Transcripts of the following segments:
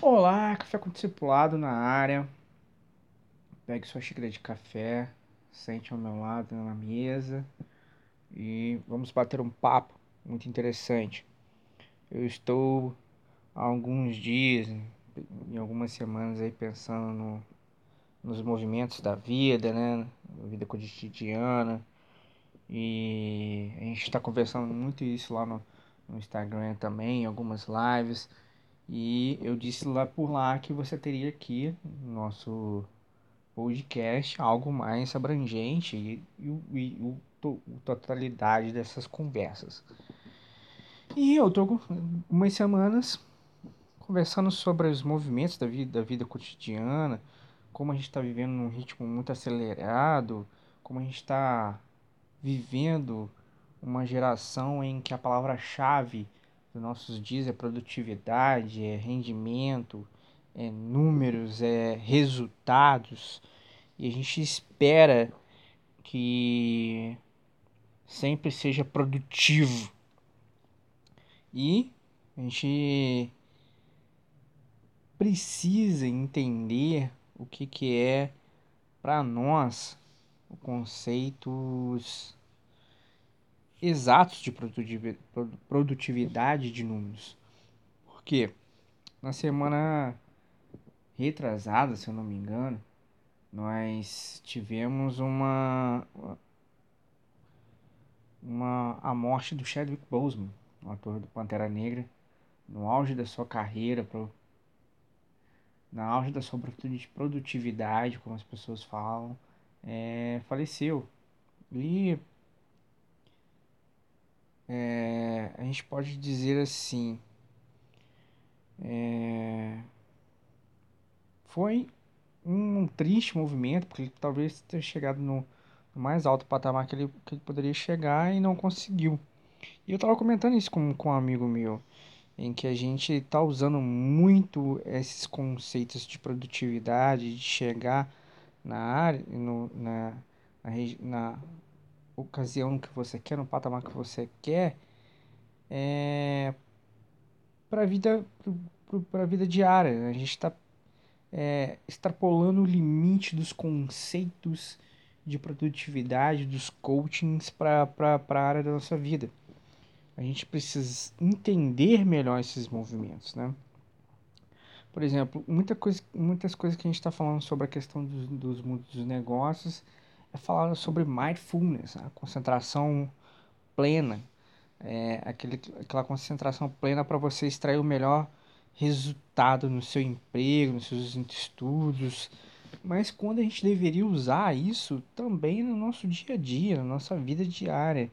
Olá, café com discipulado na área. Pegue sua xícara de café, sente ao meu lado na mesa e vamos bater um papo muito interessante. Eu estou há alguns dias, em algumas semanas aí pensando no, nos movimentos da vida, né? Da vida cotidiana. E a gente está conversando muito isso lá no, no Instagram também, em algumas lives. E eu disse lá por lá que você teria aqui no nosso podcast algo mais abrangente e, e, e o, a totalidade dessas conversas. E eu tô umas semanas conversando sobre os movimentos da vida, da vida cotidiana, como a gente está vivendo num ritmo muito acelerado, como a gente está vivendo uma geração em que a palavra-chave dos nossos dias é produtividade, é rendimento, é números, é resultados. E a gente espera que sempre seja produtivo. E a gente precisa entender o que, que é para nós o conceitos exatos de produtividade de números. Porque na semana retrasada, se eu não me engano, nós tivemos uma uma a morte do Chadwick Boseman, o ator do Pantera Negra, no auge da sua carreira, pro, na auge da sua produtividade, como as pessoas falam, é, faleceu. E é, a gente pode dizer assim, é, foi um triste movimento, porque ele talvez tenha chegado no, no mais alto patamar que ele, que ele poderia chegar e não conseguiu. E eu estava comentando isso com, com um amigo meu, em que a gente está usando muito esses conceitos de produtividade, de chegar na área, no, na, na, na ocasião que você quer, no patamar que você quer, é, para a vida, para a vida diária. A gente está é, extrapolando o limite dos conceitos de produtividade, dos coachings para a área da nossa vida. A gente precisa entender melhor esses movimentos, né? Por exemplo, muita coisa, muitas coisas que a gente está falando sobre a questão dos, dos dos negócios é falar sobre mindfulness, a concentração plena, é, aquele, aquela concentração plena para você extrair o melhor resultado no seu emprego, nos seus estudos, mas quando a gente deveria usar isso também no nosso dia a dia, na nossa vida diária,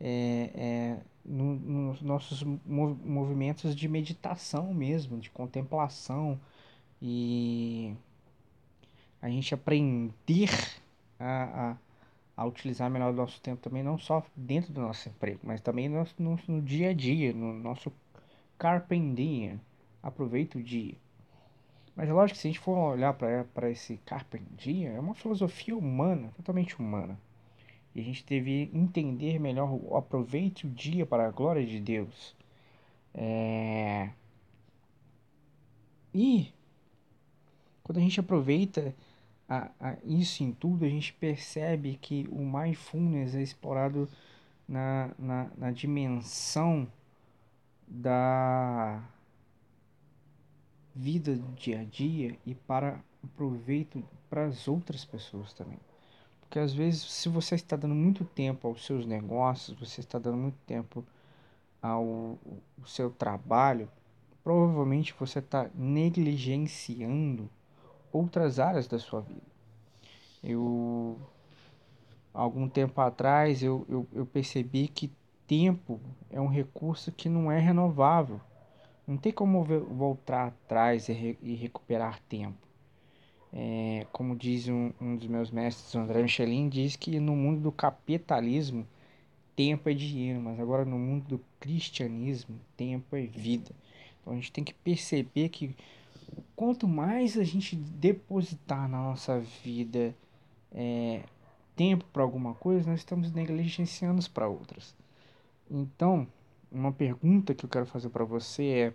é, é, no, nos nossos movimentos de meditação mesmo, de contemplação. E a gente aprender a, a, a utilizar melhor o nosso tempo também, não só dentro do nosso emprego, mas também no, no, no dia a dia, no nosso carpe diem, aproveita o dia. Mas é lógico que se a gente for olhar para esse carpe diem, é uma filosofia humana, totalmente humana. E a gente deve entender melhor o aproveite o dia para a glória de Deus. É... E quando a gente aproveita a, a isso em tudo, a gente percebe que o mindfulness é explorado na, na, na dimensão da vida do dia a dia e para o proveito para as outras pessoas também. Porque às vezes, se você está dando muito tempo aos seus negócios, você está dando muito tempo ao, ao seu trabalho, provavelmente você está negligenciando outras áreas da sua vida. Eu, algum tempo atrás, eu, eu, eu percebi que tempo é um recurso que não é renovável. Não tem como voltar atrás e, re, e recuperar tempo. É, como diz um, um, dos meus mestres, André Michelin, diz que no mundo do capitalismo, tempo é dinheiro, mas agora no mundo do cristianismo, tempo é vida. Então a gente tem que perceber que quanto mais a gente depositar na nossa vida é, tempo para alguma coisa, nós estamos negligenciando para outras. Então, uma pergunta que eu quero fazer para você é: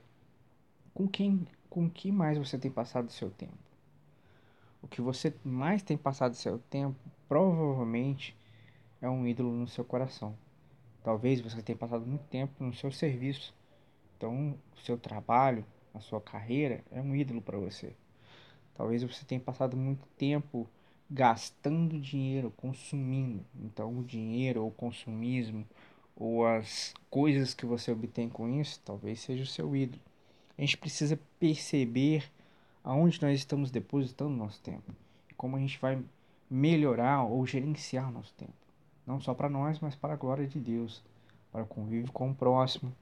com quem, com que mais você tem passado seu tempo. O que você mais tem passado seu tempo provavelmente é um ídolo no seu coração. Talvez você tenha passado muito tempo no seu serviço. Então, o seu trabalho, a sua carreira é um ídolo para você. Talvez você tenha passado muito tempo gastando dinheiro, consumindo. Então, o dinheiro ou o consumismo ou as coisas que você obtém com isso, talvez seja o seu ídolo. A gente precisa perceber aonde nós estamos depositando nosso tempo e como a gente vai melhorar ou gerenciar nosso tempo, não só para nós, mas para a glória de Deus, para o convívio com o próximo.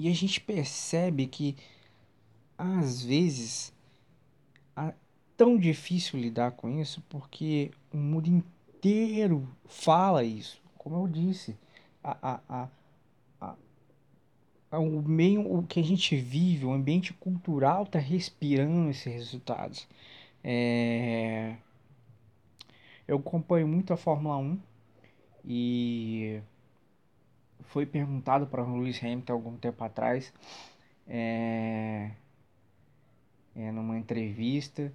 E a gente percebe que às vezes é tão difícil lidar com isso porque o mundo inteiro fala isso. Como eu disse, a, a, a, a, o meio o que a gente vive, o ambiente cultural está respirando esses resultados. É... Eu acompanho muito a Fórmula 1 e foi perguntado para o Lewis Hamilton algum tempo atrás, é, é, numa entrevista,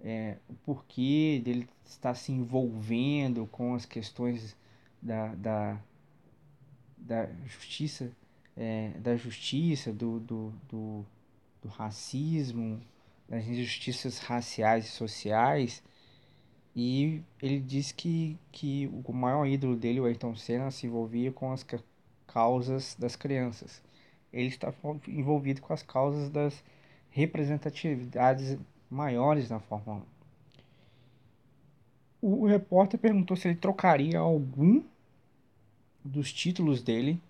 é, o porquê dele estar se envolvendo com as questões da, da, da justiça, é, da justiça, do, do, do, do racismo, das injustiças raciais e sociais. E ele diz que, que o maior ídolo dele, o Ayrton Senna, se envolvia com as causas das crianças. Ele está envolvido com as causas das representatividades maiores na Fórmula 1. O repórter perguntou se ele trocaria algum dos títulos dele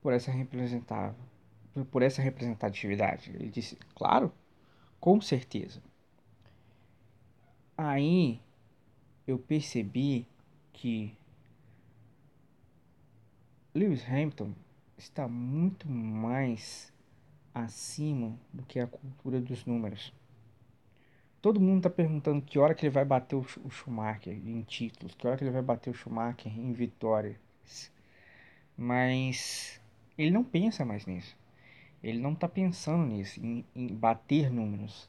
por essa por essa representatividade. Ele disse, claro, com certeza. Aí eu percebi que Lewis Hamilton está muito mais acima do que a cultura dos números. Todo mundo está perguntando que hora que ele vai bater o Schumacher em títulos, que hora que ele vai bater o Schumacher em vitórias. Mas ele não pensa mais nisso. Ele não está pensando nisso, em, em bater números.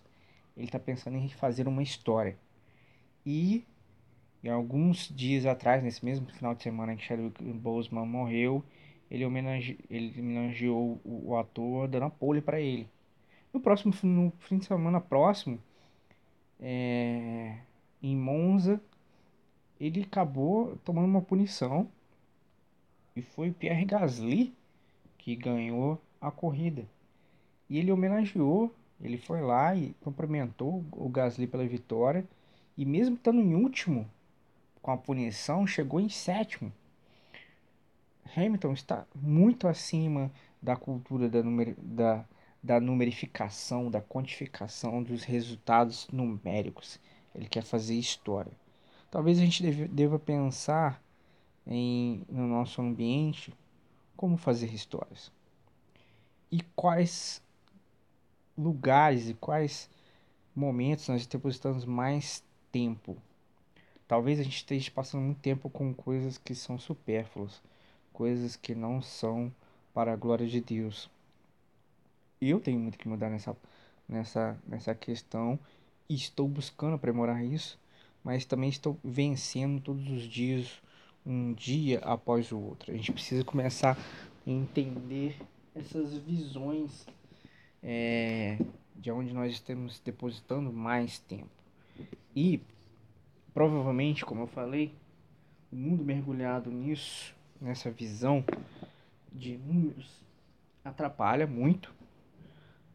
Ele está pensando em fazer uma história. E e alguns dias atrás, nesse mesmo final de semana que Chadwick Boseman morreu, ele, homenage... ele homenageou o, ator dando a pole para ele. No próximo no fim de semana próximo, é... em Monza, ele acabou tomando uma punição e foi Pierre Gasly que ganhou a corrida. E ele homenageou, ele foi lá e cumprimentou o Gasly pela vitória. E mesmo estando em último, com a punição, chegou em sétimo. Hamilton está muito acima da cultura da, numer, da, da numerificação, da quantificação dos resultados numéricos. Ele quer fazer história. Talvez a gente deve, deva pensar em, no nosso ambiente como fazer histórias. E quais lugares e quais momentos nós depositamos mais tempo Talvez a gente esteja passando muito tempo com coisas que são supérfluas, coisas que não são para a glória de Deus. E eu tenho muito que mudar nessa, nessa, nessa questão e estou buscando aprimorar isso, mas também estou vencendo todos os dias, um dia após o outro. A gente precisa começar a entender essas visões é, de onde nós estamos depositando mais tempo. E Provavelmente, como eu falei, o mundo mergulhado nisso, nessa visão de números, atrapalha muito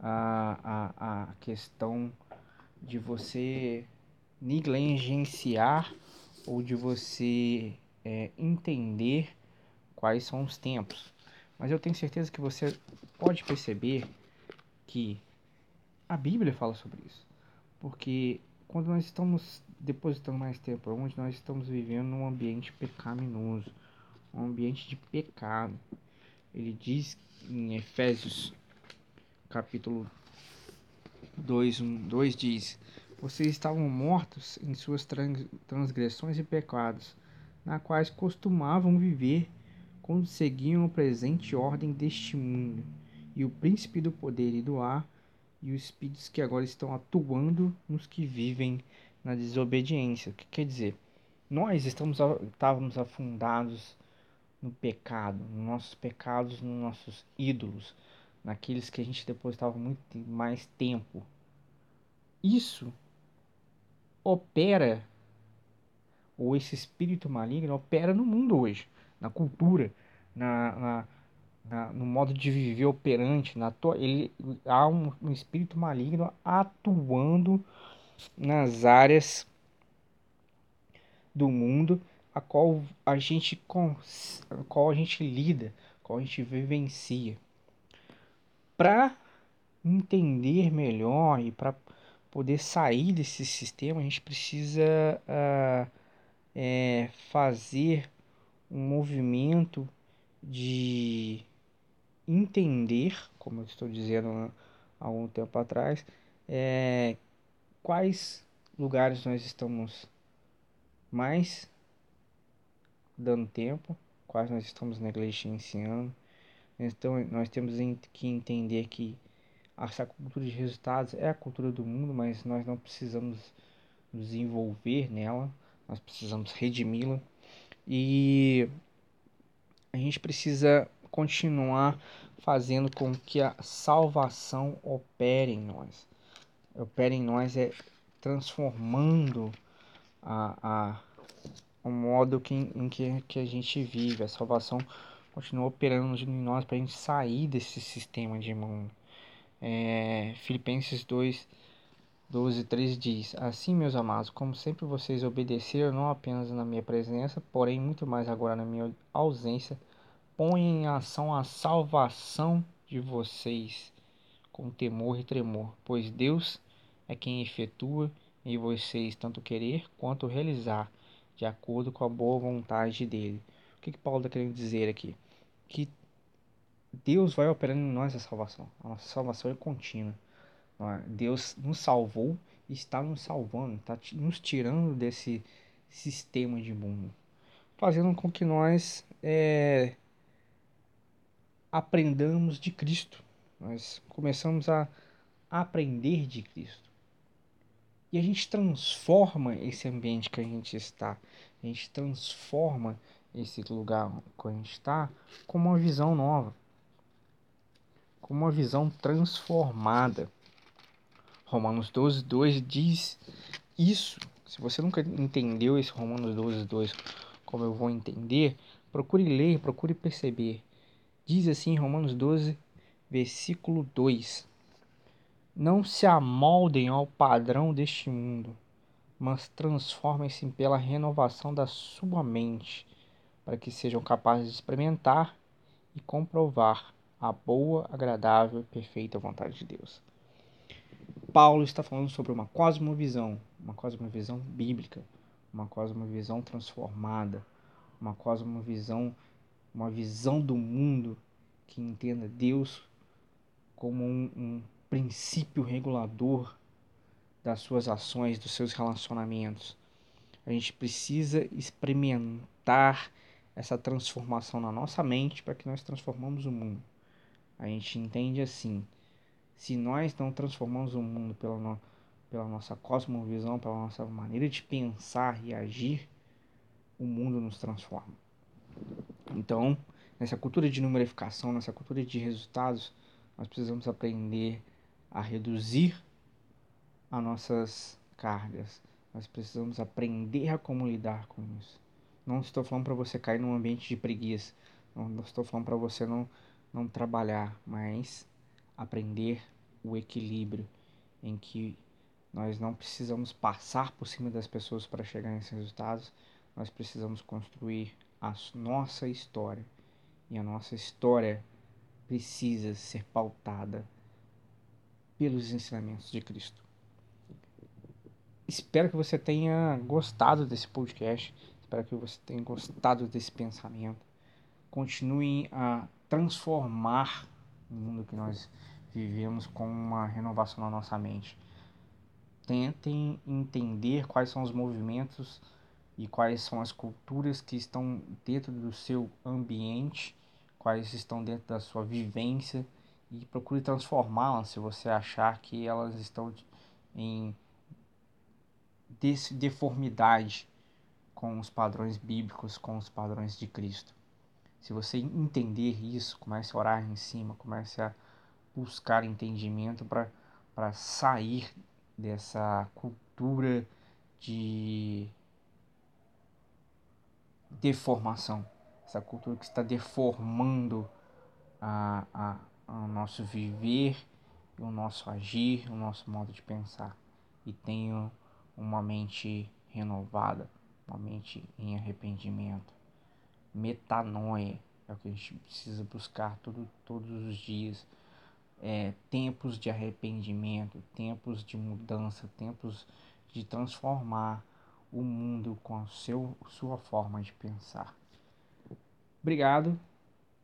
a, a, a questão de você negligenciar ou de você é, entender quais são os tempos. Mas eu tenho certeza que você pode perceber que a Bíblia fala sobre isso. Porque quando nós estamos depositando mais tempo, onde nós estamos vivendo num ambiente pecaminoso, um ambiente de pecado. Ele diz em Efésios capítulo 2, 1, 2 diz: Vocês estavam mortos em suas transgressões e pecados, na quais costumavam viver quando seguiam a presente ordem deste mundo, e o príncipe do poder e do ar, e os espíritos que agora estão atuando nos que vivem na desobediência. O que quer dizer? Nós estamos, estávamos afundados no pecado, nos nossos pecados, nos nossos ídolos, naqueles que a gente depositava muito mais tempo. Isso opera, ou esse espírito maligno opera no mundo hoje, na cultura, na, na, na no modo de viver operante, na ele há um, um espírito maligno atuando nas áreas do mundo a qual a gente a qual a gente lida, a qual a gente vivencia. Para entender melhor e para poder sair desse sistema, a gente precisa uh, é, fazer um movimento de entender, como eu estou dizendo há algum tempo atrás, é, quais lugares nós estamos mais dando tempo, quais nós estamos negligenciando. Então nós temos que entender que essa cultura de resultados é a cultura do mundo, mas nós não precisamos nos envolver nela, nós precisamos redimi-la e a gente precisa continuar fazendo com que a salvação opere em nós. Opere em nós é transformando a, a, o modo que, em que, que a gente vive. A salvação continua operando em nós para a gente sair desse sistema de mundo. É, Filipenses 2, 12 3 diz: Assim, meus amados, como sempre vocês obedeceram, não apenas na minha presença, porém muito mais agora na minha ausência, ponham em ação a salvação de vocês com temor e tremor, pois Deus é quem efetua em vocês tanto querer quanto realizar de acordo com a boa vontade dele. O que, que Paulo está querendo dizer aqui? Que Deus vai operando em nós a salvação. A nossa salvação é contínua. É? Deus nos salvou e está nos salvando, está nos tirando desse sistema de mundo, fazendo com que nós é, aprendamos de Cristo. Nós começamos a aprender de Cristo. E a gente transforma esse ambiente que a gente está, a gente transforma esse lugar que a gente está com uma visão nova, com uma visão transformada. Romanos 12, 2 diz isso. Se você nunca entendeu esse Romanos 12, 2 como eu vou entender, procure ler, procure perceber. Diz assim Romanos 12, versículo 2 não se amoldem ao padrão deste mundo, mas transformem-se pela renovação da sua mente, para que sejam capazes de experimentar e comprovar a boa, agradável e perfeita vontade de Deus. Paulo está falando sobre uma cosmovisão, uma cosmovisão bíblica, uma cosmovisão transformada, uma cosmovisão, uma visão do mundo que entenda Deus como um, um princípio regulador das suas ações, dos seus relacionamentos. A gente precisa experimentar essa transformação na nossa mente para que nós transformamos o mundo. A gente entende assim: se nós não transformamos o mundo pela, no, pela nossa cosmovisão, pela nossa maneira de pensar e agir, o mundo nos transforma. Então, nessa cultura de numerificação, nessa cultura de resultados, nós precisamos aprender a reduzir as nossas cargas. Nós precisamos aprender a como lidar com isso. Não estou falando para você cair num ambiente de preguiça. Não estou falando para você não, não trabalhar, mas aprender o equilíbrio em que nós não precisamos passar por cima das pessoas para chegar nesses resultados. Nós precisamos construir a nossa história. E a nossa história precisa ser pautada pelos ensinamentos de Cristo. Espero que você tenha gostado desse podcast. Espero que você tenha gostado desse pensamento. Continue a transformar o mundo que nós vivemos com uma renovação na nossa mente. Tentem entender quais são os movimentos e quais são as culturas que estão dentro do seu ambiente, quais estão dentro da sua vivência e procure transformá-las se você achar que elas estão em deformidade com os padrões bíblicos, com os padrões de Cristo. Se você entender isso, comece a orar em cima, comece a buscar entendimento para sair dessa cultura de deformação, essa cultura que está deformando a, a, o nosso viver, o nosso agir, o nosso modo de pensar. E tenho uma mente renovada, uma mente em arrependimento. Metanoia é o que a gente precisa buscar todo, todos os dias. É, tempos de arrependimento, tempos de mudança, tempos de transformar o mundo com a seu, sua forma de pensar. Obrigado.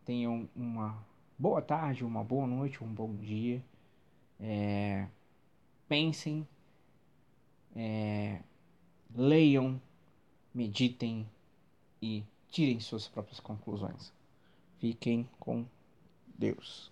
Tenham uma boa tarde, uma boa noite, um bom dia. É, pensem, é, leiam, meditem e tirem suas próprias conclusões. Fiquem com Deus.